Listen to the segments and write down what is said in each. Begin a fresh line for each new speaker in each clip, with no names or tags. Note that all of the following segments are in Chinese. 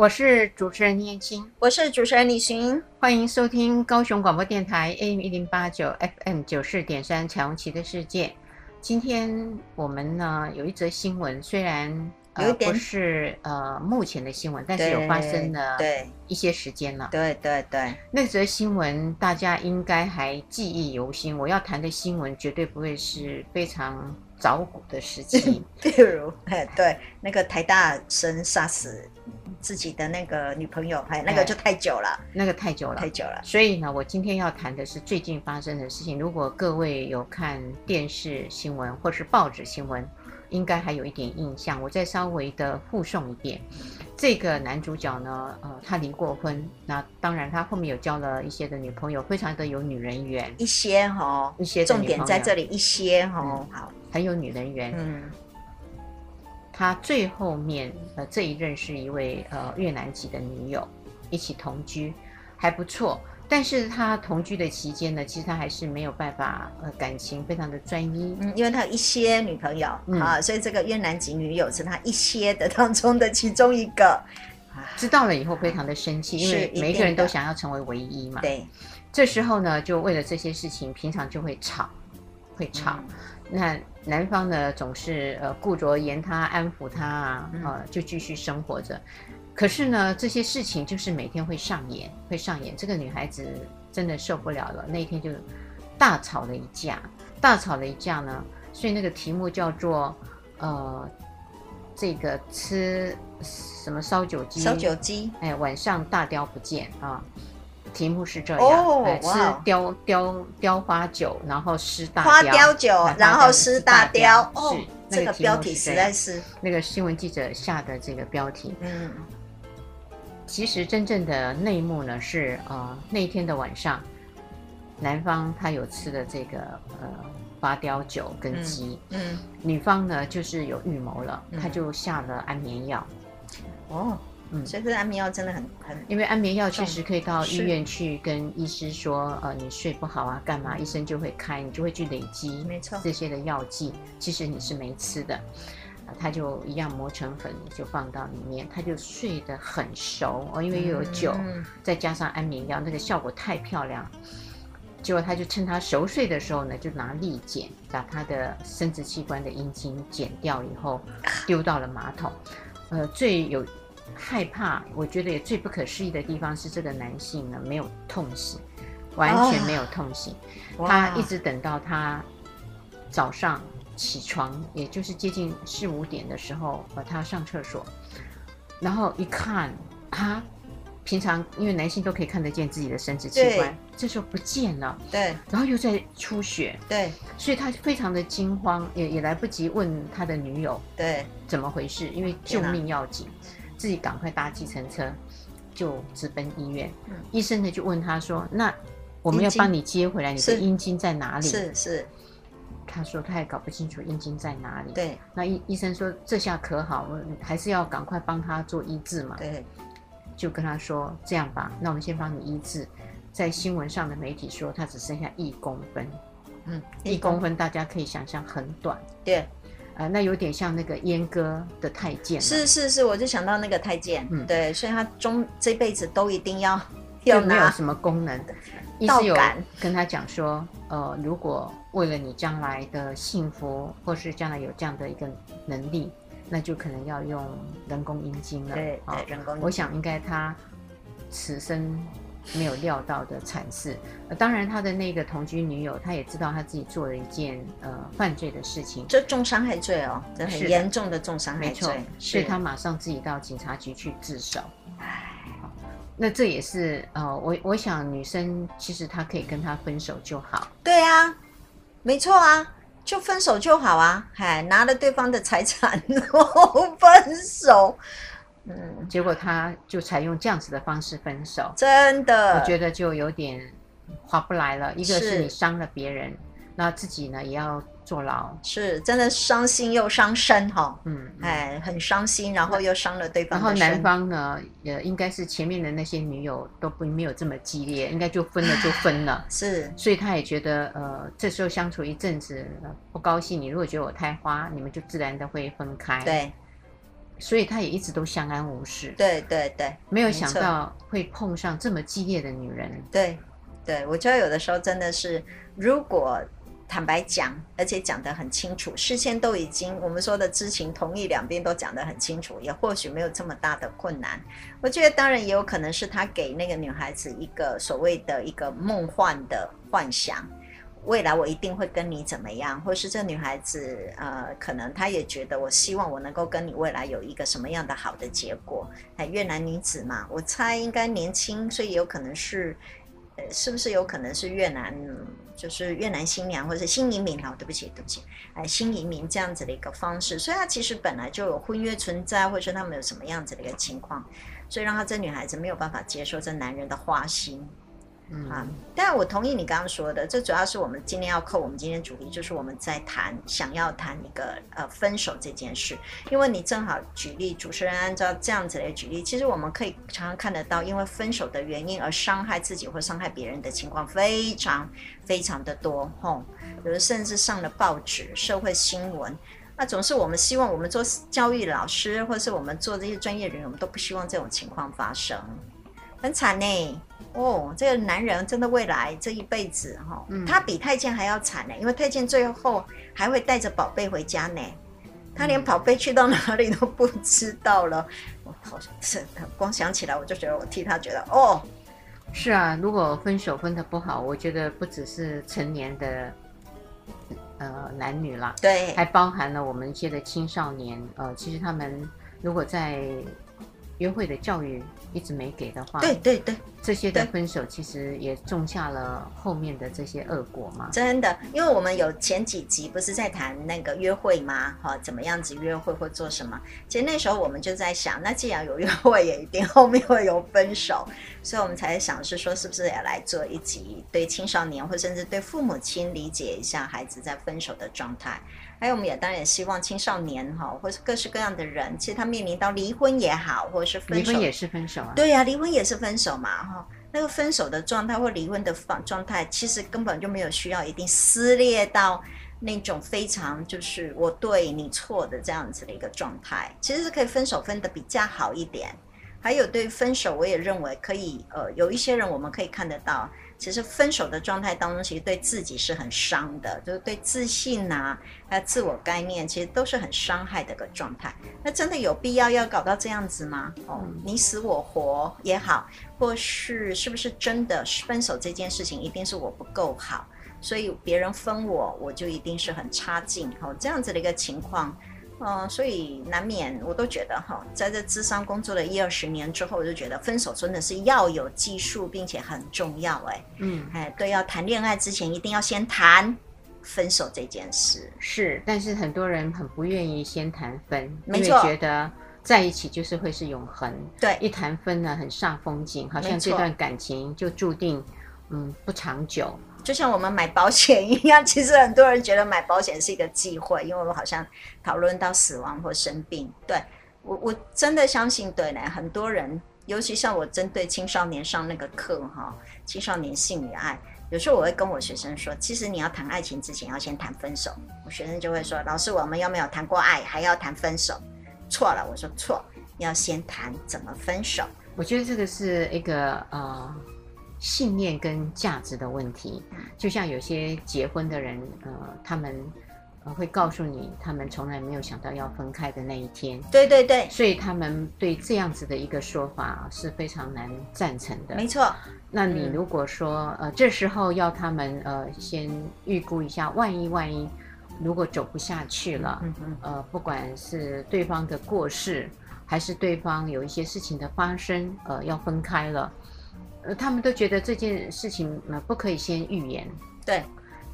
我是主持人念青，
我是主持人李寻，
欢迎收听高雄广播电台 AM 一零八九 FM 九四点三彩虹旗的世界。今天我们呢有一则新闻，虽然呃不是呃目前的新闻，但是有发生了对一些时间了。
对对对，
那则新闻大家应该还记忆犹新。我要谈的新闻绝对不会是非常早古的时期，
比如哎对那个台大生杀死。自己的那个女朋友，哎，那个就太久了，
那个太久了，
太久了。
所以呢，我今天要谈的是最近发生的事情。如果各位有看电视新闻或是报纸新闻，应该还有一点印象。我再稍微的复诵一遍。这个男主角呢，呃，他离过婚，那当然他后面有交了一些的女朋友，非常的有女人缘。
一些哈、哦，
一些
重点在这里，一些哈、哦嗯，好，
很有女人缘。嗯。他最后面呃这一任是一位呃越南籍的女友，一起同居，还不错。但是他同居的期间呢，其实他还是没有办法呃感情非常的专一，
嗯，因为他有一些女朋友、嗯、啊，所以这个越南籍女友是他一些的当中的其中一个。
知道了以后非常的生气，因为每一个人都想要成为唯一嘛。
对，
这时候呢，就为了这些事情，平常就会吵，会吵。嗯那男方呢，总是呃顾着言他，安抚他啊，呃，就继续生活着。可是呢，这些事情就是每天会上演，会上演。这个女孩子真的受不了了，那一天就大吵了一架，大吵了一架呢。所以那个题目叫做呃，这个吃什么烧酒鸡？
烧酒鸡，
哎，晚上大雕不见啊。题目是这样：哦、吃雕雕雕花酒，然后失大雕。
花雕酒，然后失大雕。
是、哦、
这个标题实在是
那个新闻记者下的这个标题。嗯，其实真正的内幕呢是呃那天的晚上，男方他有吃的这个呃花雕酒跟鸡、嗯。嗯，女方呢就是有预谋了，他就下了安眠药。
哦。嗯，所以这个安眠药真的很很，
因为安眠药确实可以到医院去跟医师说，呃，你睡不好啊，干嘛？医生就会开，你就会去累积，没错，这些的药剂，其实你是没吃的，呃，他就一样磨成粉，就放到里面，他就睡得很熟哦，因为又有酒，嗯，再加上安眠药，那个效果太漂亮。结果他就趁他熟睡的时候呢，就拿利剪把他的生殖器官的阴茎剪掉以后，丢到了马桶，呃，最有。害怕，我觉得也最不可思议的地方是这个男性呢没有痛醒，完全没有痛醒，哦、他一直等到他早上起床，也就是接近四五点的时候，呃，他上厕所，然后一看，啊，平常因为男性都可以看得见自己的生殖器官，这时候不见了，
对，
然后又在出血，
对，
所以他非常的惊慌，也也来不及问他的女友，
对，
怎么回事？因为救命要紧。自己赶快搭计程车，就直奔医院。嗯、医生呢就问他说：“那我们要帮你接回来，你的阴茎在哪里？”
是是，
他说他也搞不清楚阴茎在哪里。
对，
那医医生说这下可好，还是要赶快帮他做医治嘛。
对，
就跟他说这样吧，那我们先帮你医治。在新闻上的媒体说他只剩下一公分，嗯，一公分大家可以想象很短。对。那有点像那个阉割的太监。
是是是，我就想到那个太监。嗯，对，所以他终这辈子都一定要要。
没有什么功能的。医师有跟他讲说，呃，如果为了你将来的幸福，或是将来有这样的一个能力，那就可能要用人工阴茎了。
对，对，人工。
我想应该他此生。没有料到的惨事，呃，当然他的那个同居女友，他也知道他自己做了一件呃犯罪的事情，
这重伤害罪哦，这很严重的重伤害罪，
所以他马上自己到警察局去自首。唉，那这也是呃，我我想女生其实她可以跟他分手就好。
对啊，没错啊，就分手就好啊，嗨，拿了对方的财产然后分手。
嗯，结果他就采用这样子的方式分手，
真的，
我觉得就有点划不来了。一个是你伤了别人，那自己呢也要。坐牢
是真的伤心又伤身哈，嗯，哎，很伤心，然后又伤了对方。
然后男方呢，也应该是前面的那些女友都不没有这么激烈，应该就分了就分了，
是，
所以他也觉得呃，这时候相处一阵子不高兴，你如果觉得我太花，你们就自然的会分开。
对，
所以他也一直都相安无事。
对对对，
没有想到会碰上这么激烈的女人。
对，对我觉得有的时候真的是如果。坦白讲，而且讲得很清楚，事先都已经我们说的知情同意，两边都讲得很清楚，也或许没有这么大的困难。我觉得当然也有可能是他给那个女孩子一个所谓的一个梦幻的幻想，未来我一定会跟你怎么样，或是这女孩子呃，可能她也觉得我希望我能够跟你未来有一个什么样的好的结果。哎，越南女子嘛，我猜应该年轻，所以有可能是呃。是不是有可能是越南，就是越南新娘，或者是新移民？哦，对不起，对不起，哎，新移民这样子的一个方式，所以她其实本来就有婚约存在，或者说他们有什么样子的一个情况，所以让她这女孩子没有办法接受这男人的花心。啊，但我同意你刚刚说的，这主要是我们今天要扣我们今天主题，就是我们在谈想要谈一个呃分手这件事，因为你正好举例，主持人按照这样子来举例，其实我们可以常常看得到，因为分手的原因而伤害自己或伤害别人的情况非常非常的多，吼，有的甚至上了报纸、社会新闻，那总是我们希望我们做教育老师或是我们做这些专业人员，我们都不希望这种情况发生，很惨呢。哦，这个男人真的未来这一辈子哈、哦嗯，他比太监还要惨呢，因为太监最后还会带着宝贝回家呢，他连宝贝去到哪里都不知道了。我好像是光想起来我就觉得我替他觉得哦，
是啊，如果分手分的不好，我觉得不只是成年的呃男女啦，
对，
还包含了我们一些的青少年。呃，其实他们如果在约会的教育一直没给的话，
对对对，
这些的分手其实也种下了后面的这些恶果嘛。
真的，因为我们有前几集不是在谈那个约会吗？哈，怎么样子约会或做什么？其实那时候我们就在想，那既然有约会，也一定后面会有分手，所以我们才想是说，是不是也来做一集对青少年或甚至对父母亲理解一下孩子在分手的状态。还有，我们也当然也希望青少年哈，或是各式各样的人，其实他面临到离婚也好，或者是分手，
离婚也是分手啊。
对呀、啊，离婚也是分手嘛，哈。那个分手的状态或离婚的状状态，其实根本就没有需要一定撕裂到那种非常就是我对你错的这样子的一个状态，其实是可以分手分的比较好一点。还有对分手，我也认为可以，呃，有一些人我们可以看得到。其实分手的状态当中，其实对自己是很伤的，就是对自信呐、啊，还有自我概念，其实都是很伤害的一个状态。那真的有必要要搞到这样子吗？哦，你死我活也好，或是是不是真的分手这件事情，一定是我不够好，所以别人分我，我就一定是很差劲，哦，这样子的一个情况。嗯、呃，所以难免我都觉得哈，在这智商工作了一二十年之后，我就觉得分手真的是要有技术，并且很重要。哎，嗯，哎，对，要谈恋爱之前一定要先谈分手这件事。
是，但是很多人很不愿意先谈分，没错，觉得在一起就是会是永恒。
对，
一谈分呢，很煞风景，好像这段感情就注定嗯不长久。
就像我们买保险一样，其实很多人觉得买保险是一个忌讳，因为我们好像讨论到死亡或生病。对，我，我真的相信，对呢，很多人，尤其像我针对青少年上那个课哈，青少年性与爱，有时候我会跟我学生说，其实你要谈爱情之前，要先谈分手。我学生就会说，老师，我们又没有谈过爱，还要谈分手？错了，我说错，要先谈怎么分手。
我觉得这个是一个呃。信念跟价值的问题，就像有些结婚的人，呃，他们呃会告诉你，他们从来没有想到要分开的那一天。
对对对，
所以他们对这样子的一个说法是非常难赞成的。
没错。
那你如果说，嗯、呃，这时候要他们呃先预估一下，万一万一如果走不下去了，嗯嗯，呃，不管是对方的过世，还是对方有一些事情的发生，呃，要分开了。呃，他们都觉得这件事情呃不可以先预言，
对，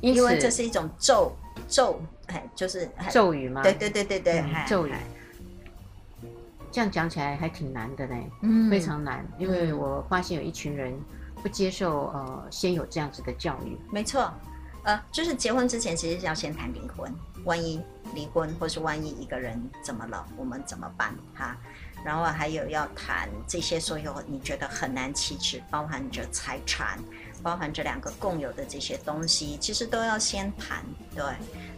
因为这是一种咒咒，哎，就是
咒语吗？
对对对对对，
嗯、咒语。这样讲起来还挺难的呢，嗯，非常难，因为我发现有一群人不接受呃先有这样子的教育。
没错，呃，就是结婚之前其实是要先谈离婚，万一离婚或是万一一个人怎么了，我们怎么办哈？然后还有要谈这些所有你觉得很难启齿，包含着财产，包含着两个共有的这些东西，其实都要先谈。对，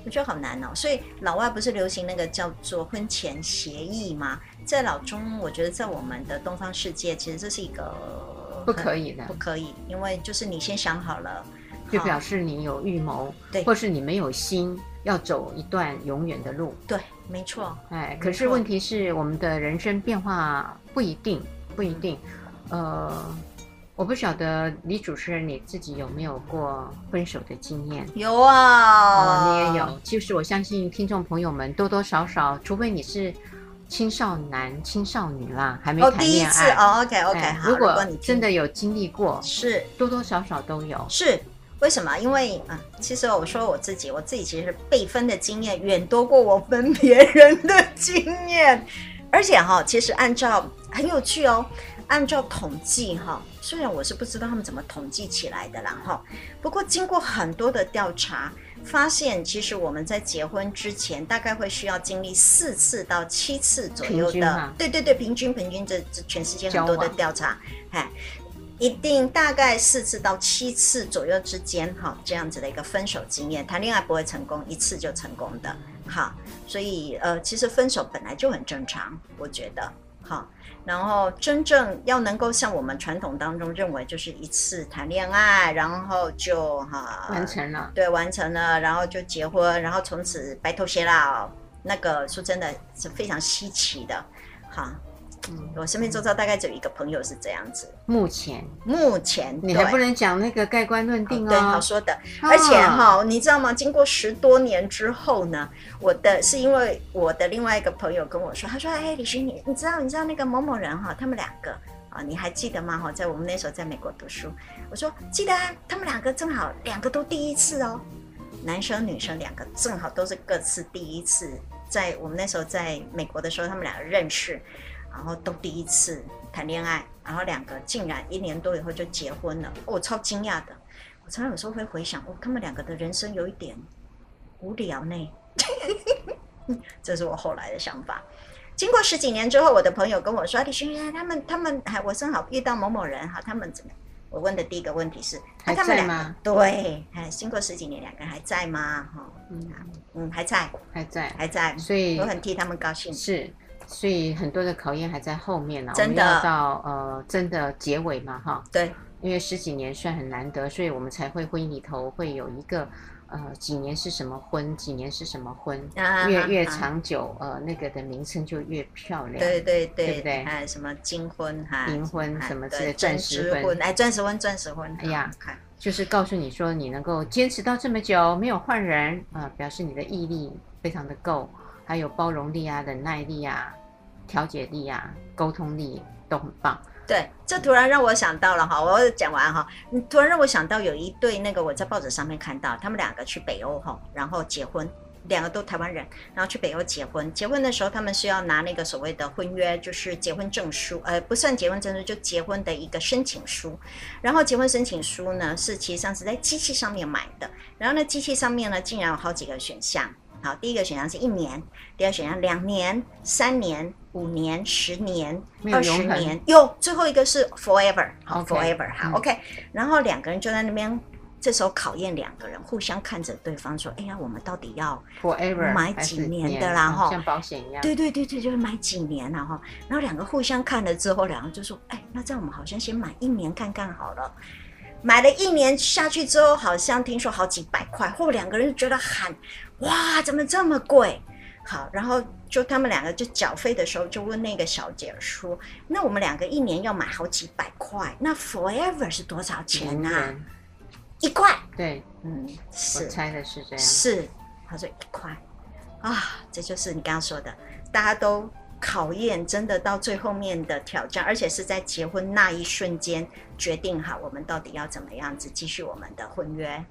我觉得好难哦。所以老外不是流行那个叫做婚前协议吗？在老中，我觉得在我们的东方世界，其实这是一个
不可以的，
不可以，因为就是你先想好了，
就表示你有预谋，对，或是你没有心要走一段永远的路。
对，没错。
哎，可是问题是，我们的人生变化不一定，不一定。呃，我不晓得李主持人你自己有没有过分手的经验？
有啊，
哦，你也有。其实我相信听众朋友们多多少少，除非你是。青少男、青少女啦，还没谈恋爱。哦，第一次
哦，OK OK，哎，
如果你真的有经历过，
是
多多少少都有。
是为什么？因为啊，其实我说我自己，我自己其实被分的经验远多过我分别人的经验，而且哈，其实按照很有趣哦，按照统计哈，虽然我是不知道他们怎么统计起来的啦哈，不过经过很多的调查。发现其实我们在结婚之前，大概会需要经历四次到七次左右的，对对对，平均平均这这全世界很多的调查，哎，一定大概四次到七次左右之间，哈，这样子的一个分手经验，谈恋爱不会成功一次就成功的，哈，所以呃，其实分手本来就很正常，我觉得，哈。然后真正要能够像我们传统当中认为，就是一次谈恋爱，然后就哈
完成了，
对，完成了，然后就结婚，然后从此白头偕老，那个说真的是非常稀奇的，哈。嗯，我身边周遭大概只有一个朋友是这样子。
目前，
目前
你还不能讲那个盖棺论定哦。
对，好说的。而且哈，你知道吗？经过十多年之后呢，我的是因为我的另外一个朋友跟我说，他说：“哎，李寻，你你知道你知道那个某某人哈，他们两个啊，你还记得吗？哈，在我们那时候在美国读书。”我说：“记得啊，他们两个正好两个都第一次哦，男生女生两个正好都是各自第一次，在我们那时候在美国的时候，他们两个认识。”然后都第一次谈恋爱，然后两个竟然一年多以后就结婚了，哦，我超惊讶的。我常常有时候会回想，哦，他们两个的人生有一点无聊呢。这是我后来的想法。经过十几年之后，我的朋友跟我说：“李轩，他们他们还我正好遇到某某人哈，他们怎么？”我问的第一个问题是：
还在吗？
对，哎，经过十几年，两个人还在吗？哈，嗯嗯，还在，
还在，
还在。
所以
我很替他们高兴。
是。所以很多的考验还在后面呢，真的我们要到呃真的结尾嘛哈。
对，
因为十几年算很难得，所以我们才会婚姻里头会有一个呃几年是什么婚，几年是什么婚，啊、越越长久、啊、呃那个的名称就越漂亮。
对对对，
对不
对？哎什么金婚哈、
银婚什么之类，钻石婚，
哎，钻石婚，钻石婚。
哎呀，看，就是告诉你说你能够坚持到这么久没有换人啊、呃，表示你的毅力非常的够，还有包容力啊，忍耐力啊。调解力啊，沟通力都很棒。
对，这突然让我想到了哈，我讲完哈，你突然让我想到有一对那个我在报纸上面看到，他们两个去北欧哈，然后结婚，两个都台湾人，然后去北欧结婚。结婚的时候，他们是要拿那个所谓的婚约，就是结婚证书，呃，不算结婚证书，就结婚的一个申请书。然后结婚申请书呢，是其实上是在机器上面买的。然后呢，机器上面呢，竟然有好几个选项。好，第一个选项是一年，第二个选项两年、三年。五年、十年、二十年，哟，最后一个是 forever，好 forever，好、嗯、OK。然后两个人就在那边，这时候考验两个人，互相看着对方说：“哎呀，我们到底要 forever 买几年的啦？哈，
像保险一样。”
对对对对，就是买几年了哈。然后两个互相看了之后，两个就说：“哎，那这样我们好像先买一年看看好了。”买了一年下去之后，好像听说好几百块，后两个人就觉得喊：“哇，怎么这么贵？”好，然后就他们两个就缴费的时候，就问那个小姐说：“那我们两个一年要买好几百块，那 forever 是多少钱呢、啊？嗯、一块。”
对，嗯，
是，
我猜的是这样。
是，他说一块啊，这就是你刚刚说的，大家都考验，真的到最后面的挑战，而且是在结婚那一瞬间决定好，我们到底要怎么样子继续我们的婚约。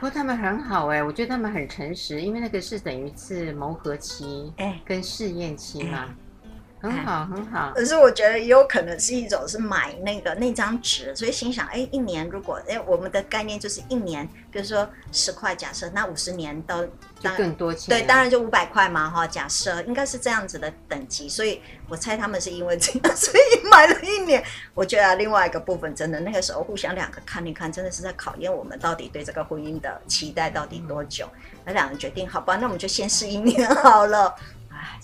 不过他们很好哎、欸，我觉得他们很诚实，因为那个是等于是磨合期，哎，跟试验期嘛，很好，很好。
可是我觉得也有可能是一种是买那个那张纸，所以心想，哎，一年如果哎，我们的概念就是一年，比如说十块，假设那五十年都
就更多钱，
对，当然就五百块嘛，哈，假设应该是这样子的等级，所以我猜他们是因为这样，所以买了一年。我觉得、啊、另外一个部分真的那个时候互相两个看一看，真的是在考验我们到底对这个婚姻的期待到底多久。那两人决定，好吧，那我们就先试一年 好了。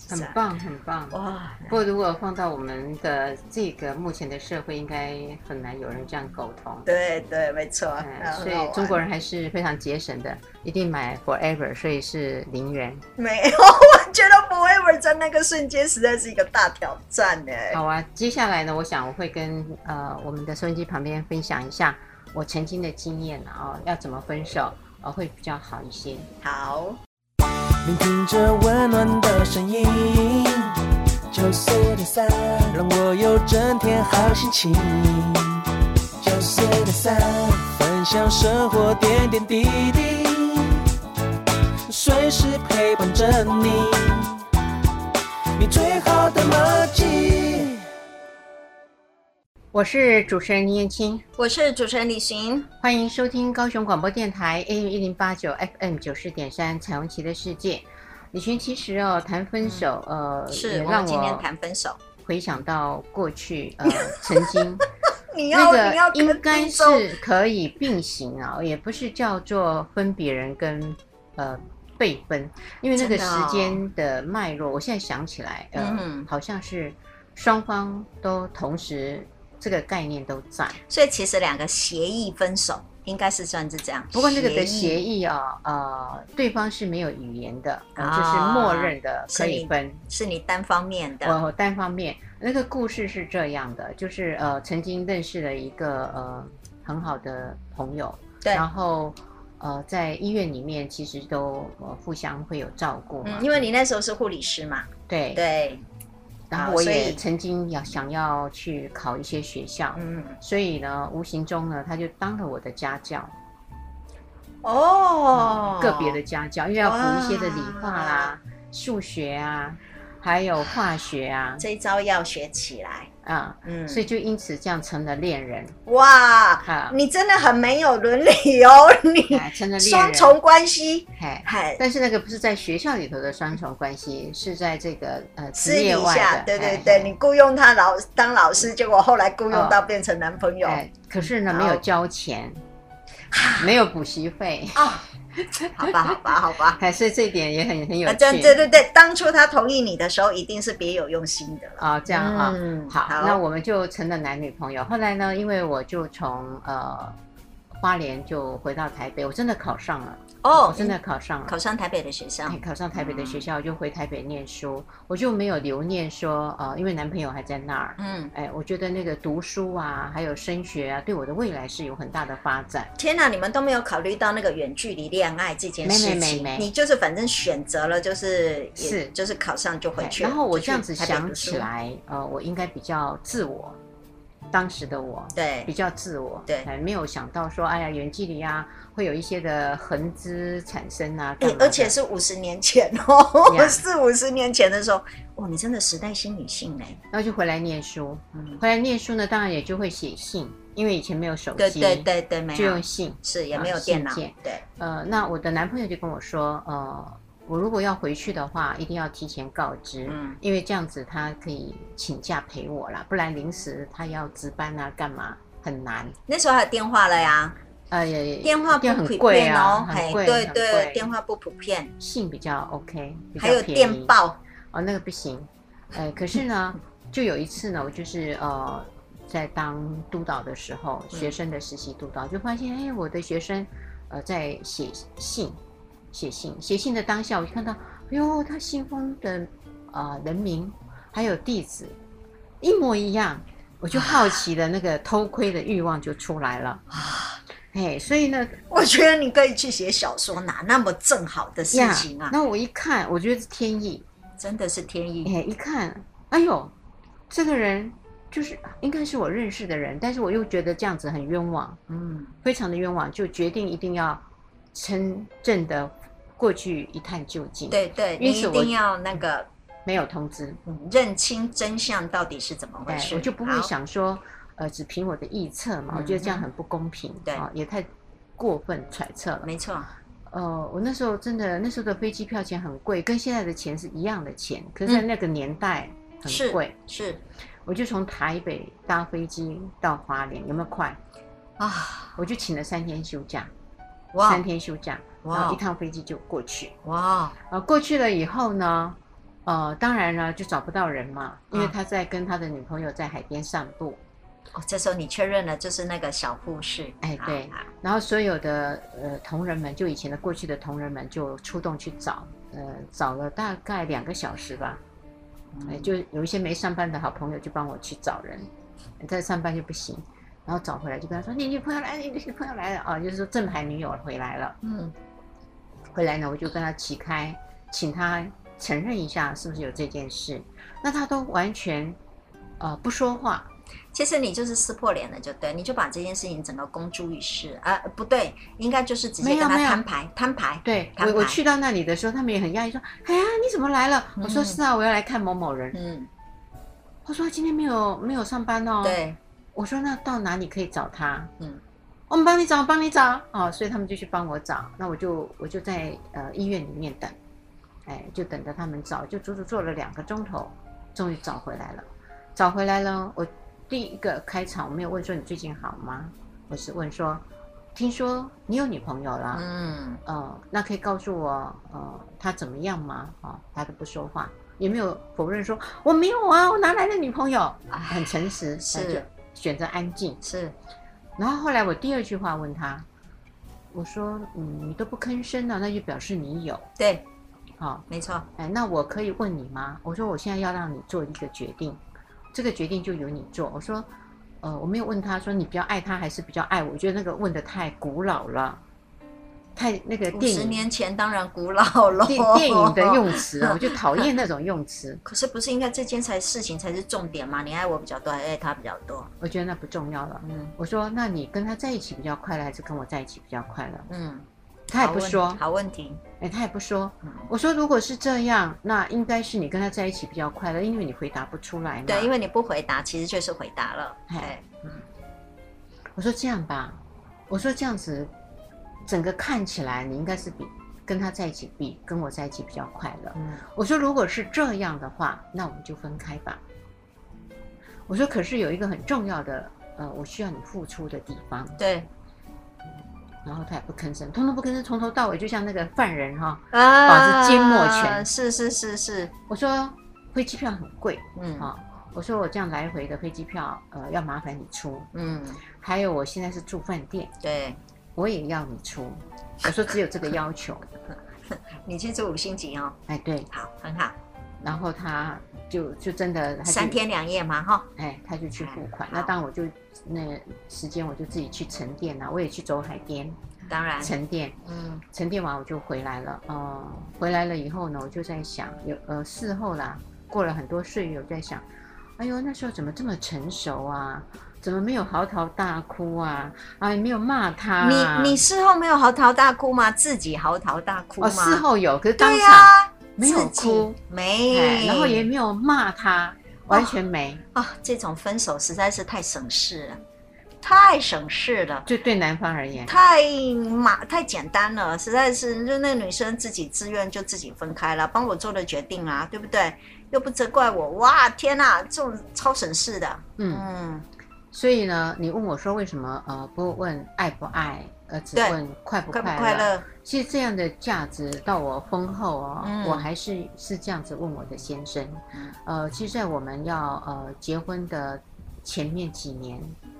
很棒，很棒哇！不过如果放到我们的这个目前的社会，应该很难有人这样沟通。
对对，没错。
嗯、所以中国人还是非常节省的，一定买 forever，所以是零元。
没有，我觉得 forever 在那个瞬间实在是一个大挑战呢。
好啊，接下来呢，我想我会跟呃我们的收音机旁边分享一下我曾经的经验啊、哦，要怎么分手，呃，会比较好一些。
好。
聆听着温暖的声音，九四点三，让我有整天好心情。九四点三，分享生活点点滴滴，随时陪伴着你，你最好的默契。
我是主持人林燕青，
我是主持人李行，
欢迎收听高雄广播电台 AM 一零八九 FM 九四点三彩虹旗的世界。李行其实哦，谈分手，嗯、呃，
是让我今天谈分手，
回想到过去，呃，曾经。
你要
那个应该是可以并行啊，也不是叫做分别人跟呃被分，因为那个时间的脉络，我现在想起来，呃，嗯、好像是双方都同时。这个概念都在，
所以其实两个协议分手应该是算是这样。
不过那个的协议啊，呃，对方是没有语言的，哦、就是默认的可以分，
是你单方面的。
哦，单方面。那个故事是这样的，就是呃，曾经认识了一个呃很好的朋友，
对，
然后呃在医院里面其实都呃互相会有照顾嘛、
嗯，因为你那时候是护理师嘛，
对
对。
然后我也曾经要想要去考一些学校，嗯，所以呢，无形中呢，他就当了我的家教，
哦，
个别的家教，因为要补一些的理化啦、数学啊，还有化学啊，
这一招要学起来。
啊，嗯，所以就因此这样成了恋人。
哇，啊，你真的很没有伦理哦，你
成了
双重关系，
嗨，但是那个不是在学校里头的双重关系，是在这个呃
私底下，对对对，你雇佣他老当老师，结果后来雇佣到变成男朋友，
可是呢没有交钱，没有补习费
好吧，好吧，好吧，
还是这一点也很很有趣。
对对对对，当初他同意你的时候，一定是别有用心的了。
啊、哦，这样啊，嗯，好，好，那我们就成了男女朋友。后来呢，因为我就从呃花莲就回到台北，我真的考上了。哦，我真的考上了，
考上台北的学校，
考上台北的学校，我就回台北念书，嗯、我就没有留念说，呃，因为男朋友还在那儿，嗯，哎，我觉得那个读书啊，还有升学啊，对我的未来是有很大的发展。
天哪，你们都没有考虑到那个远距离恋爱这件事情，没没没没，你就是反正选择了，就是是，就是考上就回去。
然后我这样子想起来，呃，我应该比较自我。当时的我，
对，比
较自我，
对，
还没有想到说，哎呀，远距离啊，会有一些的横枝产生啊。
哎，而且是五十年前哦，四五十年前的时候，哇，你真的时代新女性呢。
然后就回来念书，嗯，回来念书呢，当然也就会写信，因为以前没有手机，
对对对对，没有，
就用信，
是也没有电脑，对，
呃，那我的男朋友就跟我说，呃。我如果要回去的话，一定要提前告知，嗯，因为这样子他可以请假陪我啦，不然临时他要值班啊，干嘛很难。
那时候还有电话了呀，
呃，
电话不普遍哦，很贵，对对，电话不普遍，
信比较 OK，
还有电报
哦，那个不行，呃，可是呢，就有一次呢，我就是呃，在当督导的时候，学生的实习督导，就发现哎，我的学生呃在写信。写信，写信的当下，我就看到，哎呦，他信封的啊、呃、人名还有地址一模一样，我就好奇的那个偷窥的欲望就出来了啊！哎，所以呢，
我觉得你可以去写小说，哪那么正好的事情啊？
那我一看，我觉得是天意，
真的是天意。
哎，一看，哎呦，这个人就是应该是我认识的人，但是我又觉得这样子很冤枉，嗯，非常的冤枉，就决定一定要真正的。过去一探究竟，
对对，你一定要那个
没有通知，
嗯，认清真相到底是怎么回事，
我就不会想说，呃，只凭我的臆测嘛，我觉得这样很不公平，
对。
啊，也太过分揣测了。
没错，
呃，我那时候真的那时候的飞机票钱很贵，跟现在的钱是一样的钱，可是在那个年代很贵，
是，
我就从台北搭飞机到花莲，有没有快？啊？我就请了三天休假，三天休假，然后一趟飞机就过去，
哇，
呃，过去了以后呢？呃，当然了，就找不到人嘛，因为他在跟他的女朋友在海边散步。
哦，这时候你确认了，就是那个小护士。
哎，对。然后所有的呃同仁们，就以前的过去的同仁们，就出动去找，呃，找了大概两个小时吧。哎，就有一些没上班的好朋友就帮我去找人，在上班就不行，然后找回来就跟他说：“你女朋友来，你女朋友来了啊！”就是说正牌女友回来了。嗯。回来呢，我就跟他起开，请他。承认一下是不是有这件事？那他都完全，呃，不说话。
其实你就是撕破脸了，就对，你就把这件事情整个公诸于世啊？不对，应该就是直接跟他摊牌，摊牌。
对，我我去到那里的时候，他们也很讶异，说：“哎呀，你怎么来了？”我说：“是啊，我要来看某某人。”嗯，我说：“今天没有没有上班哦。”
对，
我说：“那到哪里可以找他？”嗯，我们帮你找，帮你找。哦，所以他们就去帮我找。那我就我就在呃医院里面等。哎，就等着他们找，就足足坐了两个钟头，终于找回来了。找回来了，我第一个开场我没有问说你最近好吗？我是问说，听说你有女朋友了，嗯，呃，那可以告诉我，呃，他怎么样吗？啊、哦，他都不说话，也没有否认说我没有啊，我哪来的女朋友？很诚实，是选择安静，
是。
然后后来我第二句话问他，我说，嗯，你都不吭声了，那就表示你有，
对。
好，
没错。
哎，那我可以问你吗？我说我现在要让你做一个决定，这个决定就由你做。我说，呃，我没有问他说你比较爱他还是比较爱我，我觉得那个问的太古老了，太那个电影。
十年前当然古老了。
电电影的用词，我就讨厌那种用词。
可是不是应该这件才事情才是重点吗？你爱我比较多，还爱他比较多？
我觉得那不重要了。嗯，我说那你跟他在一起比较快乐，还是跟我在一起比较快乐？嗯。他也不说，
好问题。
哎，他也不说。我说，如果是这样，那应该是你跟他在一起比较快乐，因为你回答不出来嘛。
对，因为你不回答，其实就是回答了。
哎，嗯。我说这样吧，我说这样子，整个看起来你应该是比跟他在一起比跟我在一起比较快乐。嗯。我说，如果是这样的话，那我们就分开吧。我说，可是有一个很重要的，呃，我需要你付出的地方。
对。
然后他也不吭声，通通不吭声，从头到尾就像那个犯人哈，啊，保持缄默权。
是是是是，
我说飞机票很贵，嗯啊，我说我这样来回的飞机票，呃，要麻烦你出，嗯，还有我现在是住饭店，
对，
我也要你出。我说只有这个要求，
你去做五星级哦。
哎，对，
好，很好。
然后他就就真的
三天两夜嘛，哈，
哎，他就去付款。那当我就那时间我就自己去沉淀了，我也去走海边，
当然
沉淀，嗯，沉淀完我就回来了。呃，回来了以后呢，我就在想，有呃事后啦，过了很多岁月，我在想，哎呦，那时候怎么这么成熟啊？怎么没有嚎啕大哭啊？啊，也没有骂他啊。
你你事后没有嚎啕大哭吗？自己嚎啕大哭吗？
哦，事后有，可是当场。没有哭，
没，
然后也没有骂他，完全没
啊、哦哦！这种分手实在是太省事了，太省事了。
就对男方而言，
太麻太简单了，实在是就那女生自己自愿就自己分开了，帮我做了决定啊，对不对？又不责怪我，哇，天哪，这种超省事的。嗯嗯，
所以呢，你问我说为什么呃不问爱不爱？呃，只问快不快乐？快不快乐？其实这样的价值到我婚后哦，嗯、我还是是这样子问我的先生。嗯、呃，其实，在我们要呃结婚的前面几年，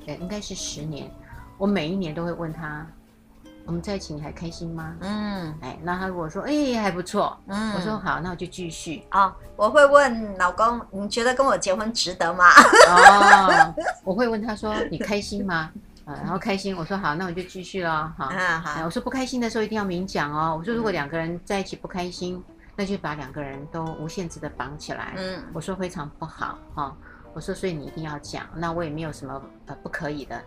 呃，应该是十年，我每一年都会问他，我们在一起你还开心吗？嗯，哎，那他如果说哎还不错，嗯，我说好，那我就继续。
哦，我会问老公，你觉得跟我结婚值得吗？
哦，我会问他说，你开心吗？啊，然后开心，我说好，那我就继续了，好，嗯、好。我说不开心的时候一定要明讲哦。我说如果两个人在一起不开心，嗯、那就把两个人都无限制的绑起来。嗯，我说非常不好哈、哦。我说所以你一定要讲，那我也没有什么呃不可以的。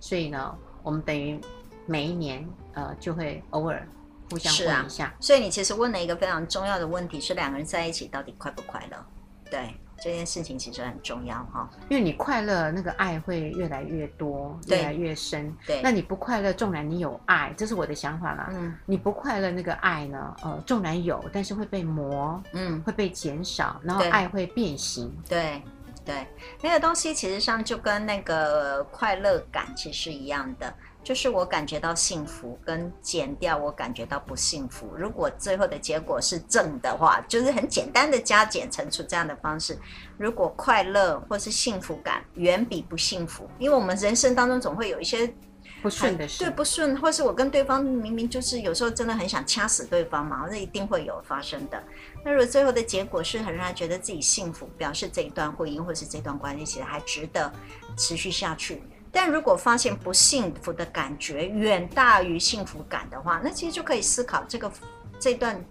所以呢，我们等于每一年呃就会偶尔互相问一下。
啊、所以你其实问了一个非常重要的问题，是两个人在一起到底快不快乐？对。这件事情其实很重要哈，
因为你快乐，那个爱会越来越多，越来越深。
对，
那你不快乐，纵然你有爱，这是我的想法啦。嗯，你不快乐，那个爱呢？呃，纵然有，但是会被磨，嗯，会被减少，然后爱会变形。
对，对，那个东西其实上就跟那个快乐感其实是一样的。就是我感觉到幸福，跟减掉我感觉到不幸福。如果最后的结果是正的话，就是很简单的加减乘除这样的方式。如果快乐或是幸福感远比不幸福，因为我们人生当中总会有一些
不顺的事，
对不顺，或是我跟对方明明就是有时候真的很想掐死对方嘛，那一定会有发生的。那如果最后的结果是很让人觉得自己幸福，表示这一段婚姻或是这段关系其实还值得持续下去。但如果发现不幸福的感觉远大于幸福感的话，那其实就可以思考这个这段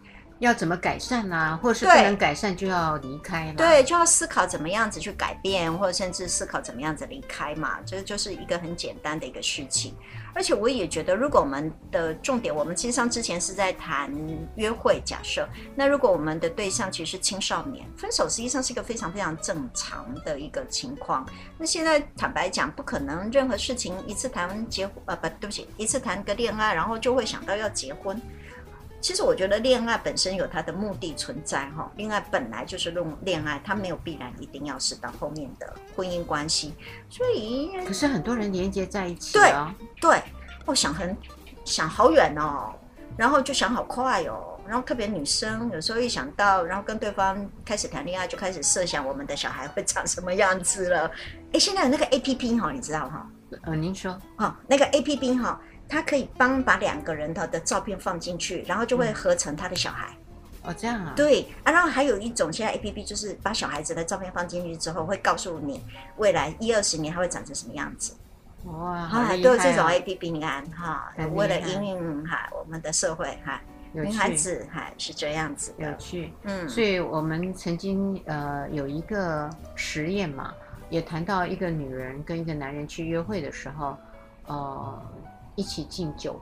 要怎么改善啊，或者是不能改善就要离开嘛。
对，就要思考怎么样子去改变，或者甚至思考怎么样子离开嘛。这就是一个很简单的一个事情。而且我也觉得，如果我们的重点，我们其实上之前是在谈约会。假设那如果我们的对象其实是青少年，分手实际上是一个非常非常正常的一个情况。那现在坦白讲，不可能任何事情一次谈结婚，呃，不，对不起，一次谈个恋爱，然后就会想到要结婚。其实我觉得恋爱本身有它的目的存在哈，恋爱本来就是论恋爱，它没有必然一定要是到后面的婚姻关系，所以
可是很多人连接在一起啊，
对对，我想很想好远哦，然后就想好快哦，然后特别女生有时候一想到，然后跟对方开始谈恋爱，就开始设想我们的小孩会长什么样子了。哎，现在有那个 APP 哈，你知道哈？
呃，您说
哦，那个 APP 哈。他可以帮把两个人的的照片放进去，然后就会合成他的小孩。
嗯、哦，这样啊？
对啊，然后还有一种现在 A P P 就是把小孩子的照片放进去之后，会告诉你未来一二十年他会长成什么样子。
哇，
啊，都有这种 A P P，你看哈，为了应用哈我们的社会哈，女孩子哈是这样子的。
有趣，嗯，所以我们曾经呃有一个实验嘛，也谈到一个女人跟一个男人去约会的时候，呃。一起进酒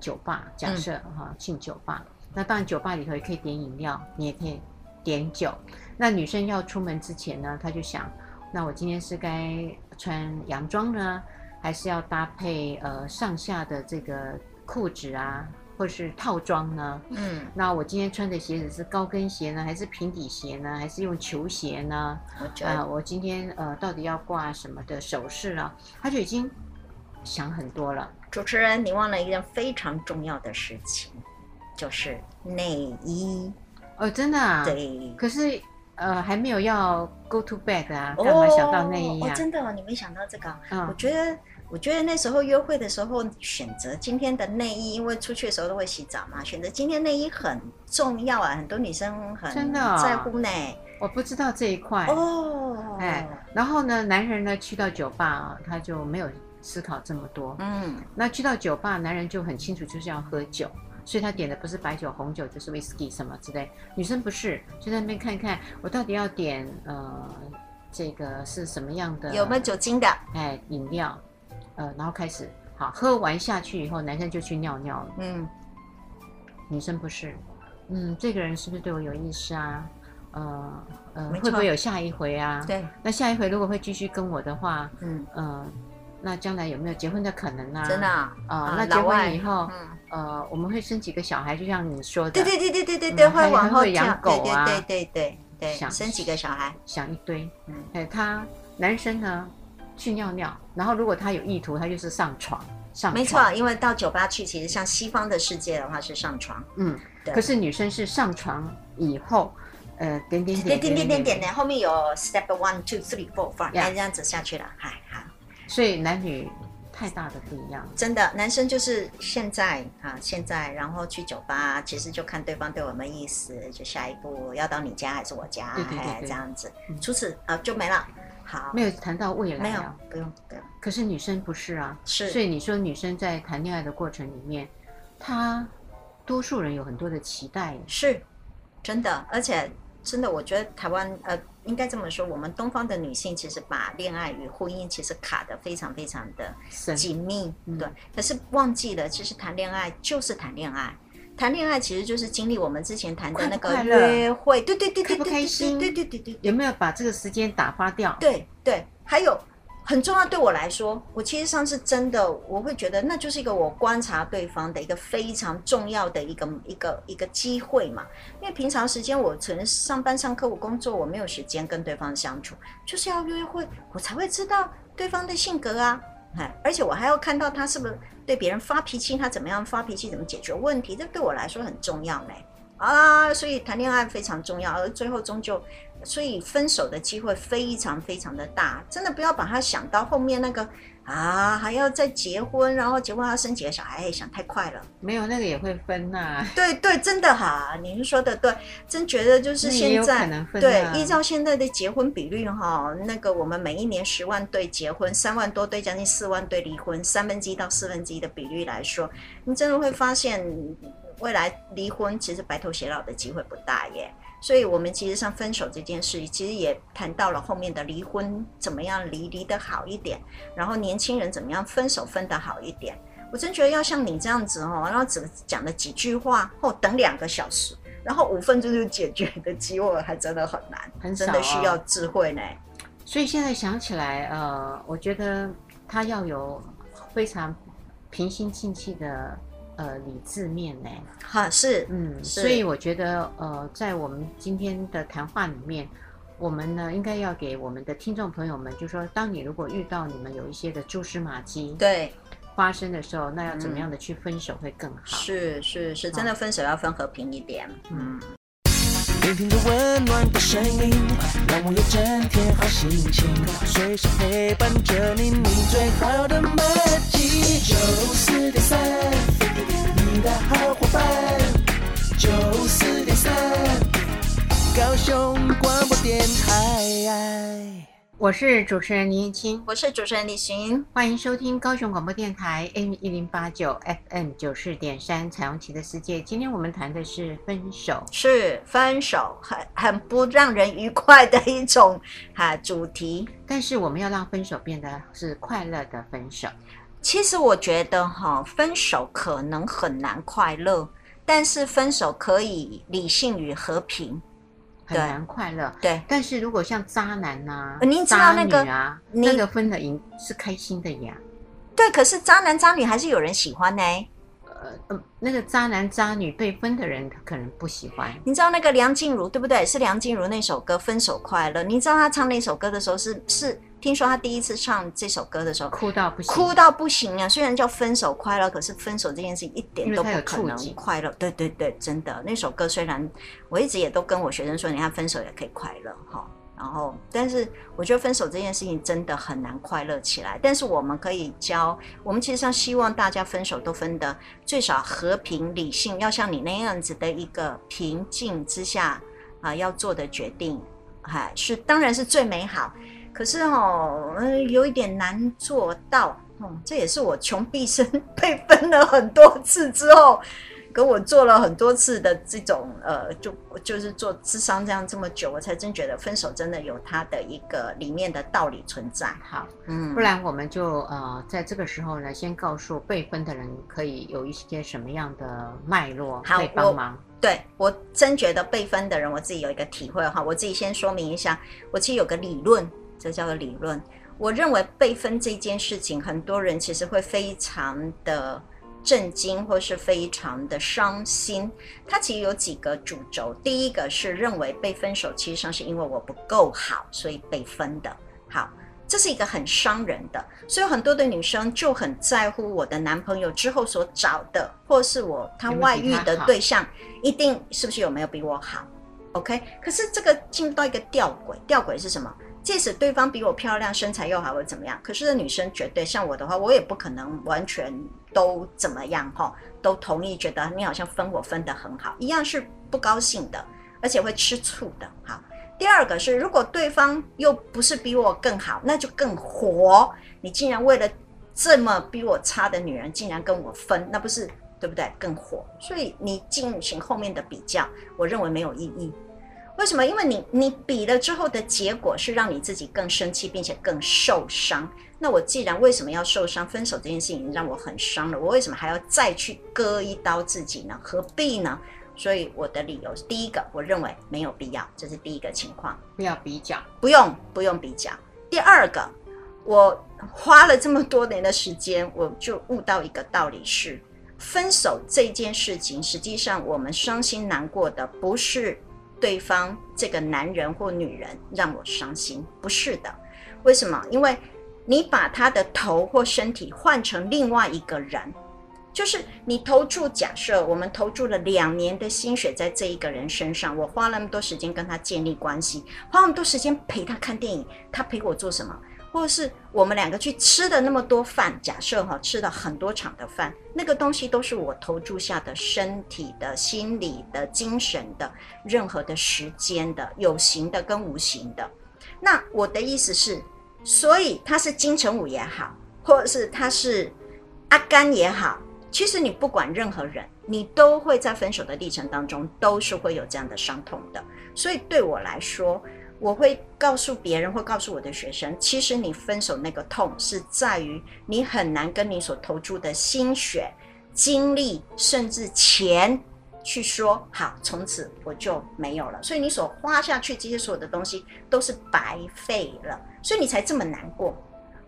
酒吧，假设哈进酒吧，那当然酒吧里头也可以点饮料，你也可以点酒。那女生要出门之前呢，她就想，那我今天是该穿洋装呢，还是要搭配呃上下的这个裤子啊，或是套装呢？嗯，那我今天穿的鞋子是高跟鞋呢，还是平底鞋呢，还是用球鞋呢？啊、呃，我今天呃到底要挂什么的首饰呢？她就已经想很多了。
主持人，你忘了一件非常重要的事情，就是内衣。
哦，真的啊？
对。
可是，呃，还没有要 go to bed 啊，干嘛想到内衣啊？
哦，真的哦，你没想到这个？嗯。我觉得，我觉得那时候约会的时候选择今天的内衣，因为出去的时候都会洗澡嘛，选择今天内衣很重要啊，很多女生很真的在乎呢。
我不知道这一块哦。哎，然后呢，男人呢去到酒吧啊，他就没有。思考这么多，嗯，那去到酒吧，男人就很清楚就是要喝酒，所以他点的不是白酒、红酒，就是 whisky 什么之类。女生不是，就在那边看看，我到底要点呃这个是什么样的？
有没有酒精的？
哎，饮料，呃，然后开始好喝完下去以后，男生就去尿尿了。嗯，女生不是，嗯，这个人是不是对我有意思啊？呃呃，会不会有下一回啊？
对，
那下一回如果会继续跟我的话，嗯呃。那将来有没有结婚的可能呢？
真的啊，
那结婚以后，呃，我们会生几个小孩？就像你说的，
对对对对对对对，还会
养狗啊，
对对对对，想生几个小孩？
想一堆。哎，他男生呢去尿尿，然后如果他有意图，他就是上床。上
床没错，因为到酒吧去，其实像西方的世界的话是上床。嗯，
可是女生是上床以后，呃，点点
点点点点点，后面有 step one two three four five，先这样子下去了。嗨，好。
所以男女太大的不一样，
真的，男生就是现在啊，现在然后去酒吧，其实就看对方对我们意思，就下一步要到你家还是我家，对对对对，这样子。除此啊就没了。好，
没有谈到未来，
没有，不用，不用。
可是女生不是啊，
是。
所以你说女生在谈恋爱的过程里面，她多数人有很多的期待，
是，真的，而且。真的，我觉得台湾呃，应该这么说，我们东方的女性其实把恋爱与婚姻其实卡得非常非常的紧密，对。可是忘记了，其实谈恋爱就是谈恋爱，谈恋爱其实就是经历我们之前谈的那个约会，对对对对，
开不开心？
对对对对，
有没有把这个时间打发掉？
对对，还有。很重要，对我来说，我其实上是真的，我会觉得那就是一个我观察对方的一个非常重要的一个一个一个机会嘛。因为平常时间我可能上班上课，我工作，我没有时间跟对方相处，就是要约会，我才会知道对方的性格啊，而且我还要看到他是不是对别人发脾气，他怎么样发脾气，怎么解决问题，这对我来说很重要呢。啊，所以谈恋爱非常重要，而最后终究。所以分手的机会非常非常的大，真的不要把它想到后面那个啊，还要再结婚，然后结婚要生几个小孩，想太快了。
没有那个也会分呐、啊。
对对，真的哈，您说的对，真觉得就是现在、啊、对，依照现在的结婚比率哈，那个我们每一年十万对结婚，三万多对，将近四万对离婚，三分之一到四分之一的比率来说，你真的会发现未来离婚其实白头偕老的机会不大耶。所以，我们其实上分手这件事，其实也谈到了后面的离婚怎么样离离得好一点，然后年轻人怎么样分手分得好一点。我真觉得要像你这样子哦，然后只讲了几句话，或等两个小时，然后五分钟就解决的机会，还真的很难，很真的需要智慧呢。
所以现在想起来，呃，我觉得他要有非常平心静气的。呃，理智面呢？
哈，是，
嗯，所以我觉得，呃，在我们今天的谈话里面，我们呢应该要给我们的听众朋友们，就是说，当你如果遇到你们有一些的蛛丝马迹，
对，
发生的时候，那要怎么样的去分手会更好？
是是是，真的分手要分和平一点，嗯。
聆听着温暖的声音，让我有整天好心情，随时陪伴着你，你最好的默契。九四点三，你的好伙伴。九四点三，高雄广播电台。
我是主持人林燕青，
我是主持人李寻，
欢迎收听高雄广播电台 AM 一零八九 FM 九四点三彩虹旗的世界。今天我们谈的是分手，
是分手，很很不让人愉快的一种哈主题。
但是我们要让分手变得是快乐的分手。
其实我觉得哈，分手可能很难快乐，但是分手可以理性与和平。
很难快乐，
对。
但是如果像渣男呐、啊，
您知道那个
啊，那个分的赢是开心的呀。
对，可是渣男渣女还是有人喜欢呢。
呃，那个渣男渣女被分的人，他可能不喜欢。
你知道那个梁静茹对不对？是梁静茹那首歌《分手快乐》。你知道她唱那首歌的时候是是。听说他第一次唱这首歌的时候，
哭到不行，
哭到不行啊！虽然叫分手快乐，可是分手这件事一点都不可能快乐。对对对，真的那首歌虽然我一直也都跟我学生说，你看分手也可以快乐哈。然后，但是我觉得分手这件事情真的很难快乐起来。但是我们可以教，我们其实上希望大家分手都分得最少和平理性，要像你那样子的一个平静之下啊要做的决定，还是当然是最美好。可是哦，嗯，有一点难做到，嗯，这也是我穷毕生 被分了很多次之后，跟我做了很多次的这种呃，就就是做智商这样这么久，我才真觉得分手真的有它的一个里面的道理存在。
好，嗯，不然我们就呃，在这个时候呢，先告诉被分的人可以有一些什么样的脉络可以帮忙。
对，我真觉得被分的人，我自己有一个体会哈，我自己先说明一下，我其实有个理论。这叫做理论。我认为被分这件事情，很多人其实会非常的震惊，或是非常的伤心。它其实有几个主轴。第一个是认为被分手，其实上是因为我不够好，所以被分的。好，这是一个很伤人的。所以很多的女生就很在乎我的男朋友之后所找的，或是我他外遇的对象，一定是不是有没有比我好？OK？可是这个进入到一个吊诡，吊诡是什么？即使对方比我漂亮，身材又好，或怎么样，可是女生绝对像我的话，我也不可能完全都怎么样哈，都同意，觉得你好像分我分得很好，一样是不高兴的，而且会吃醋的。哈，第二个是，如果对方又不是比我更好，那就更火。你竟然为了这么比我差的女人，竟然跟我分，那不是对不对？更火。所以你进行后面的比较，我认为没有意义。为什么？因为你你比了之后的结果是让你自己更生气，并且更受伤。那我既然为什么要受伤？分手这件事情让我很伤了，我为什么还要再去割一刀自己呢？何必呢？所以我的理由是：第一个，我认为没有必要，这是第一个情况，
不要比较，
不用不用比较。第二个，我花了这么多年的时间，我就悟到一个道理是：分手这件事情，实际上我们伤心难过的不是。对方这个男人或女人让我伤心，不是的。为什么？因为你把他的头或身体换成另外一个人，就是你投注。假设我们投注了两年的心血在这一个人身上，我花那么多时间跟他建立关系，花那么多时间陪他看电影，他陪我做什么？或者是我们两个去吃的那么多饭，假设哈吃了很多场的饭，那个东西都是我投注下的身体的、心理的、精神的、任何的时间的，有形的跟无形的。那我的意思是，所以他是金城武也好，或者是他是阿甘也好，其实你不管任何人，你都会在分手的历程当中都是会有这样的伤痛的。所以对我来说。我会告诉别人，或告诉我的学生，其实你分手那个痛是在于你很难跟你所投注的心血、精力，甚至钱去说好，从此我就没有了。所以你所花下去这些所有的东西都是白费了，所以你才这么难过，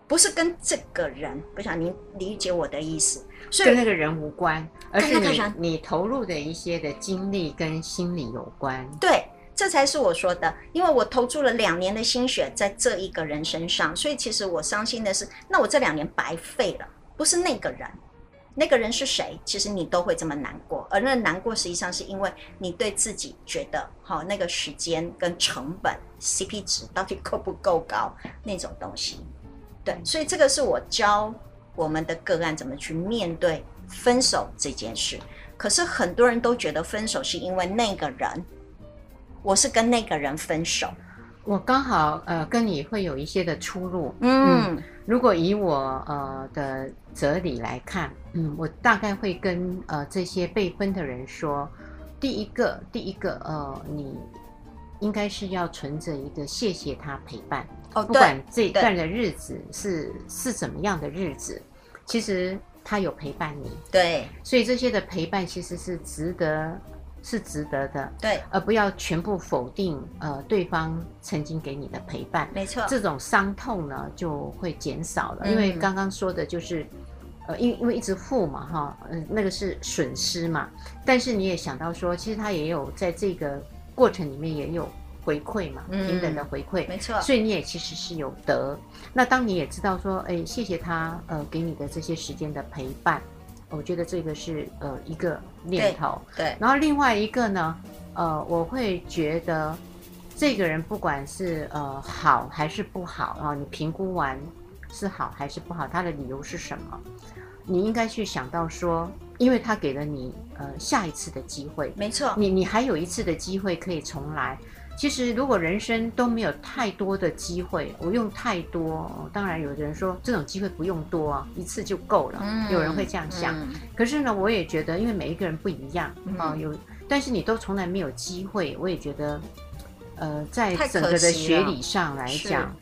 不是跟这个人。不想您理解我的意思，所以
跟那个人无关，而是你你投入的一些的精力跟心理有关。
对。这才是我说的，因为我投注了两年的心血在这一个人身上，所以其实我伤心的是，那我这两年白费了，不是那个人，那个人是谁？其实你都会这么难过，而那难过实际上是因为你对自己觉得，好，那个时间跟成本 CP 值到底够不够高那种东西，对，所以这个是我教我们的个案怎么去面对分手这件事。可是很多人都觉得分手是因为那个人。我是跟那个人分手，
我刚好呃跟你会有一些的出入。嗯，嗯，如果以我呃的哲理来看，嗯，我大概会跟呃这些被分的人说，第一个，第一个呃，你应该是要存着一个谢谢他陪伴。哦，不管这一段的日子是是怎么样的日子，其实他有陪伴你。
对，
所以这些的陪伴其实是值得。是值得的，
对，
而不要全部否定呃对方曾经给你的陪伴，
没错，
这种伤痛呢就会减少了，嗯、因为刚刚说的就是，呃，因因为一直付嘛哈，嗯、呃，那个是损失嘛，但是你也想到说，其实他也有在这个过程里面也有回馈嘛，嗯、平等的回馈，
没错，
所以你也其实是有得。那当你也知道说，哎，谢谢他呃给你的这些时间的陪伴。我觉得这个是呃一个念头，
对，对。
然后另外一个呢，呃，我会觉得这个人不管是呃好还是不好啊，你评估完是好还是不好，他的理由是什么？你应该去想到说，因为他给了你呃下一次的机会，
没错，
你你还有一次的机会可以重来。其实，如果人生都没有太多的机会，我用太多，当然有的人说这种机会不用多啊，一次就够了。嗯，有人会这样想。嗯，可是呢，我也觉得，因为每一个人不一样啊，有，但是你都从来没有机会，我也觉得，呃，在整个的学理上来讲。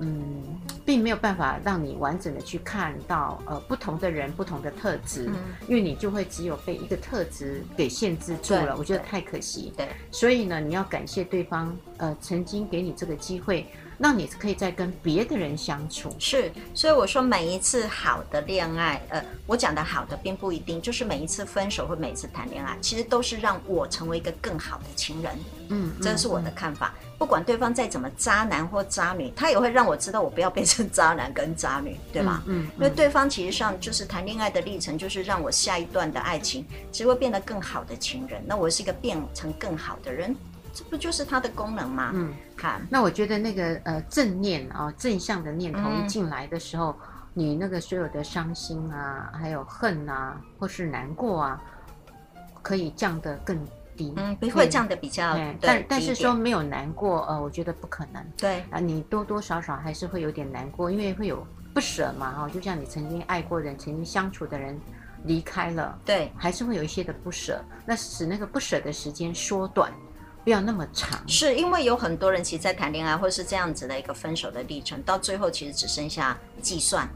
嗯，并没有办法让你完整的去看到呃不同的人不同的特质，嗯，因为你就会只有被一个特质给限制住了，我觉得太可惜。
对，
所以呢，你要感谢对方呃曾经给你这个机会。让你可以再跟别的人相处，
是，所以我说每一次好的恋爱，呃，我讲的好的并不一定就是每一次分手或每一次谈恋爱，其实都是让我成为一个更好的情人。嗯，这是我的看法。嗯，不管对方再怎么渣男或渣女，他也会让我知道我不要变成渣男跟渣女，对吗？嗯，嗯，因为对方其实上就是谈恋爱的历程，就是让我下一段的爱情其实会变得更好的情人。那我是一个变成更好的人。这不就是它的功能吗？嗯，好，
那我觉得那个呃正念啊、哦，正向的念头一进来的时候，嗯、你那个所有的伤心啊，还有恨啊，或是难过啊，可以降得更低。
嗯，不会降得比较。
对，但但是说没有难过，呃，我觉得不可能。
对
啊，你多多少少还是会有点难过，因为会有不舍嘛，哈、哦，就像你曾经爱过的人、曾经相处的人离开了，
对，
还是会有一些的不舍，那使那个不舍的时间缩短。不要那么长。
是因为有很多人其实，在谈恋爱或是这样子的一个分手的历程，到最后其实只剩下计算。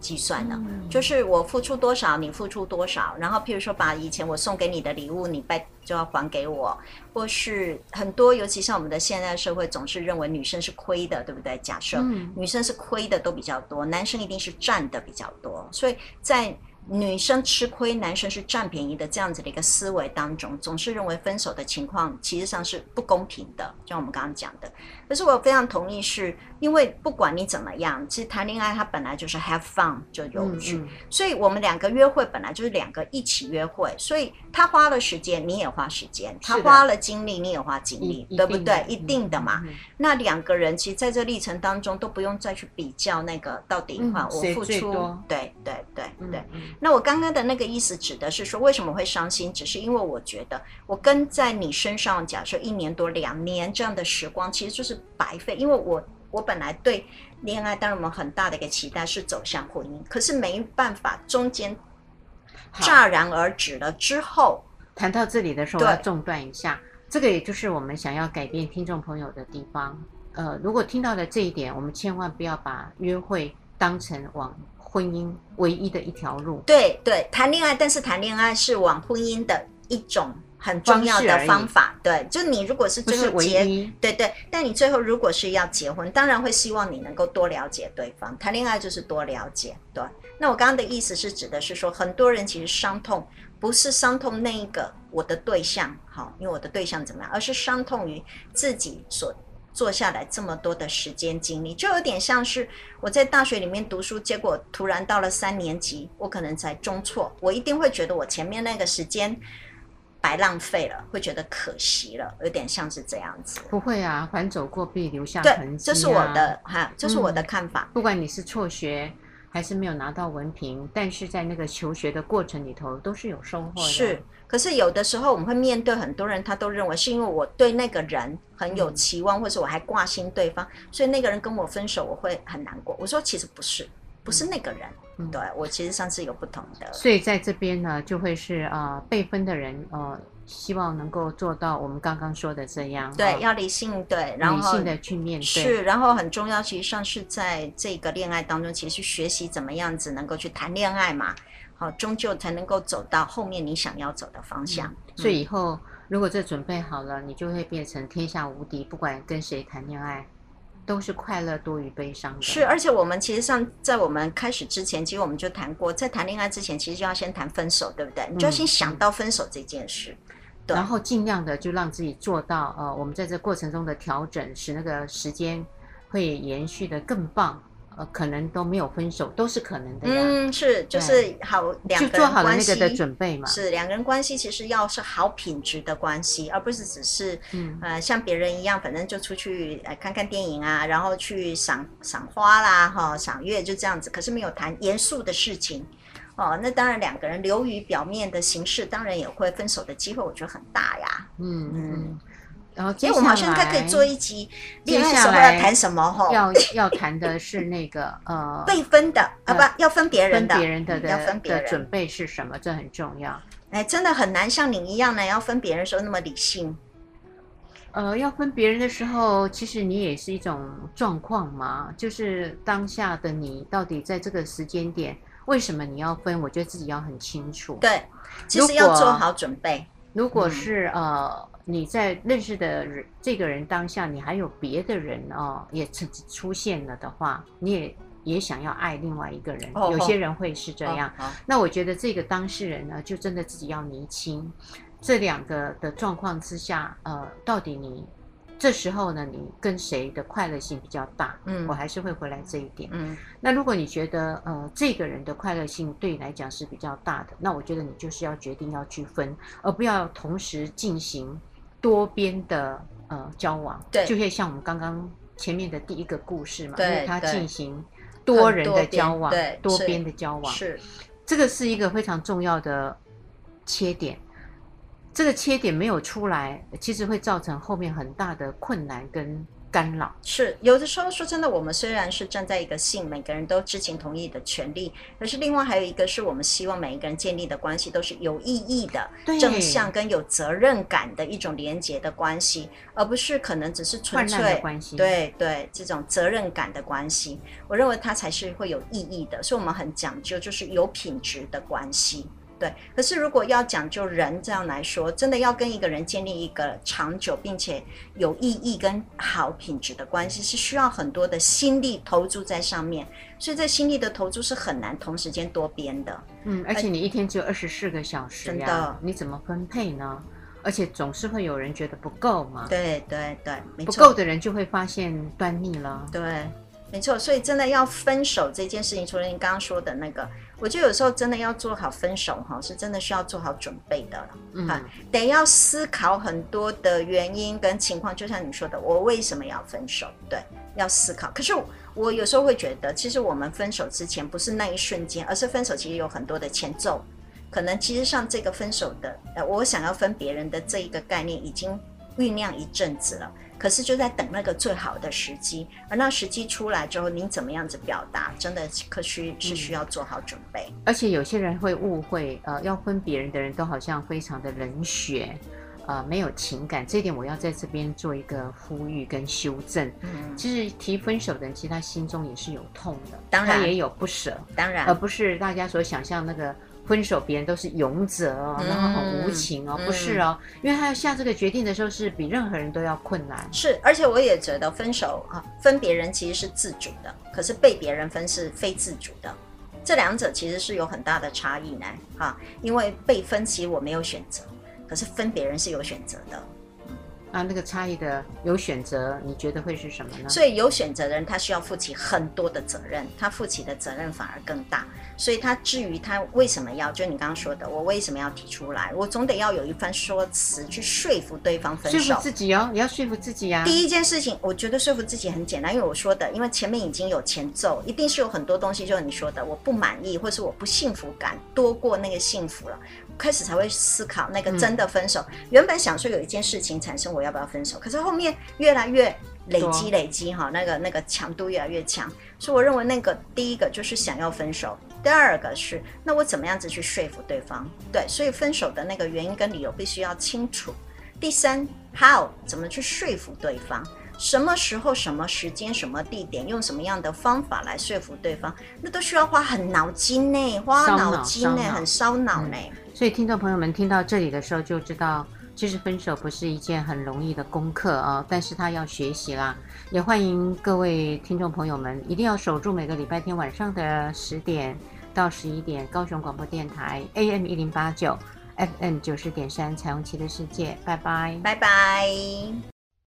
计算了，就是我付出多少，你付出多少，然后譬如说把以前我送给你的礼物，你拜就要还给我，或是很多，尤其像我们的现代社会，总是认为女生是亏的，对不对？假设女生是亏的都比较多，男生一定是占的比较多，所以在。女生吃亏，男生是占便宜的，这样子的一个思维当中，总是认为分手的情况其实上是不公平的，就像我们刚刚讲的。可是我非常同意，是因为不管你怎么样，其实谈恋爱它本来就是 have fun 就有趣，嗯嗯，所以我们两个约会本来就是两个一起约会，所以他花了时间，你也花时间；他花了精力，你也花精力，对不对？一定的嘛。那两个人其实在这历程当中都不用再去比较那个到底哈，我付出，对对对对。嗯那我刚刚的那个意思指的是说，为什么会伤心？只是因为我觉得我跟在你身上，假设一年多、两年这样的时光，其实就是白费。因为我我本来对恋爱当然我们很大的一个期待是走向婚姻，可是没办法，中间戛然而止了之后，
谈到这里的时候，我要中断一下，这个也就是我们想要改变听众朋友的地方。呃，如果听到了这一点，我们千万不要把约会当成往。婚姻唯一的一条路，对
对，谈恋爱，但是谈恋爱是往婚姻的一种很重要的方法。对，就你如果是最后结，对对，但你最后如果是要结婚，当然会希望你能够多了解对方。谈恋爱就是多了解，对。那我刚刚的意思是指的是说，很多人其实伤痛不是伤痛那一个我的对象，好，因为我的对象怎么样，而是伤痛于自己所。做下来这么多的时间精力，就有点像是我在大学里面读书，结果突然到了三年级，我可能才中错，我一定会觉得我前面那个时间白浪费了，会觉得可惜了，有点像是这样子。
不会啊，反走过必留下痕迹啊。
对，这是我的哈，这是我的看法。
嗯，不管你是辍学还是没有拿到文凭，但是在那个求学的过程里头，都是有收获的。
是。可是有的时候我们会面对很多人，他都认为是因为我对那个人很有期望，嗯、或者我还挂心对方，所以那个人跟我分手，我会很难过。我说其实不是，不是那个人，嗯、对我其实上是有不同的。
所以在这边呢，就会是啊、呃，被分的人呃，希望能够做到我们刚刚说的这样，
对，要理性，对，然后
理性的去面对，
是，然后很重要，其实上是在这个恋爱当中，其实学习怎么样子能够去谈恋爱嘛。好，终究才能够走到后面你想要走的方向。嗯、
所以以后如果这准备好了，你就会变成天下无敌，不管跟谁谈恋爱，都是快乐多于悲伤的。
是，而且我们其实上在我们开始之前，其实我们就谈过，在谈恋爱之前，其实就要先谈分手，对不对？你就要先想到分手这件事，嗯、对，
然后尽量的就让自己做到，呃，我们在这过程中的调整，使那个时间会延续的更棒。呃，可能都没有分手，都是可能的呀。
嗯，是，就是好两个人关系，
就做好了那个的准备嘛。
是两个人关系，其实要是好品质的关系，而不是只是嗯呃像别人一样，反正就出去呃看看电影啊，然后去赏赏花啦，哈，赏月就这样子。可是没有谈严肃的事情哦，那当然两个人流于表面的形式，当然也会分手的机会，我觉得很大呀。嗯嗯。嗯
然后接下来，
我们好像应该可以做一集恋爱时候要谈什么哈？
要要谈的是那个呃
被分的啊，不要分别人的，
分别人的要分别人的准备是什么？这很重要。
哎，真的很难像你一样呢，要分别人的时候那么理性。
呃，要分别人的时候，其实你也是一种状况嘛，就是当下的你到底在这个时间点，为什么你要分？我觉得自己要很清楚。
对，其实要做好准备。
如果是、嗯、呃。你在认识的人这个人当下，你还有别的人哦，也出出现了的话，你也也想要爱另外一个人。Oh, 有些人会是这样。Oh, oh. 那我觉得这个当事人呢，就真的自己要厘清这两个的状况之下，呃，到底你。这时候呢，你跟谁的快乐性比较大？嗯，我还是会回来这一点。嗯，那如果你觉得呃这个人的快乐性对你来讲是比较大的，那我觉得你就是要决定要去分，而不要同时进行多边的呃交往。对，就会像我们刚刚前面的第一个故事嘛，为他进行多人的交往，对，多边的交往，是，这个是一个非常重要的切点。这个切点没有出来，其实会造成后面很大的困难跟干扰。
是有的时候说真的，我们虽然是站在一个性每个人都知情同意的权利，可是另外还有一个是我们希望每一个人建立的关系都是有意义的、正向跟有责任感的一种连接的关系，而不是可能只是纯粹
的关系。
对对，这种责任感的关系，我认为它才是会有意义的。所以我们很讲究，就是有品质的关系。对，可是如果要讲究人这样来说，真的要跟一个人建立一个长久并且有意义跟好品质的关系，是需要很多的心力投注在上面。所以这心力的投注是很难同时间多边的。
嗯，而且你一天只有二十四个小时，真的，你怎么分配呢？而且总是会有人觉得不够嘛。
对对对，没错，
不够的人就会发现端倪了。
对，没错。所以真的要分手这件事情，除了你刚刚说的那个。我觉得有时候真的要做好分手哈，是真的需要做好准备的了。嗯，得要思考很多的原因跟情况，就像你说的，我为什么要分手？对，要思考。可是我有时候会觉得，其实我们分手之前不是那一瞬间，而是分手其实有很多的前奏。可能其实像这个分手的，呃，我想要分别人的这一个概念已经酝酿一阵子了。可是就在等那个最好的时机，而那时机出来之后，您怎么样子表达，真的可需是需要做好准备。
而且有些人会误会，呃，要分别人的人都好像非常的冷血，呃，没有情感。这一点我要在这边做一个呼吁跟修正。嗯，其实提分手的人，其实他心中也是有痛的，当然他也有不舍，
当然，
而不是大家所想象那个。分手，别人都是勇者哦，然后很无情哦，不是哦，因为他要下这个决定的时候，是比任何人都要困难。
是，而且我也觉得分手啊，分别人其实是自主的，可是被别人分是非自主的，这两者其实是有很大的差异呢。哈，因为被分其实我没有选择，可是分别人是有选择的。
啊，那个差异的有选择，你觉得会是什么呢？
所以有选择的人，他需要负起很多的责任，他负起的责任反而更大。所以他至于他为什么要，就你刚刚说的，我为什么要提出来，我总得要有一番说辞去说服对方分手。
说服自己哦，你要说服自己啊。
第一件事情，我觉得说服自己很简单，因为我说的，因为前面已经有前奏，一定是有很多东西，就是你说的，我不满意，或是我不幸福感多过那个幸福了。开始才会思考那个真的分手。嗯、原本想说有一件事情产生，我要不要分手？可是后面越来越累积累积哈，那个那个强度越来越强。所以我认为那个第一个就是想要分手，第二个是那我怎么样子去说服对方？对，所以分手的那个原因跟理由必须要清楚。第三，how 怎么去说服对方？什么时候、什么时间、什么地点，用什么样的方法来说服对方？那都需要花很脑筋呢，花脑筋呢，很烧脑呢。
所以，听众朋友们听到这里的时候，就知道其实分手不是一件很容易的功课啊，但是他要学习啦。也欢迎各位听众朋友们一定要守住每个礼拜天晚上的十点到十一点，高雄广播电台 AM 一零八九，FM 九十点三，彩虹旗的世界，拜拜，
拜拜。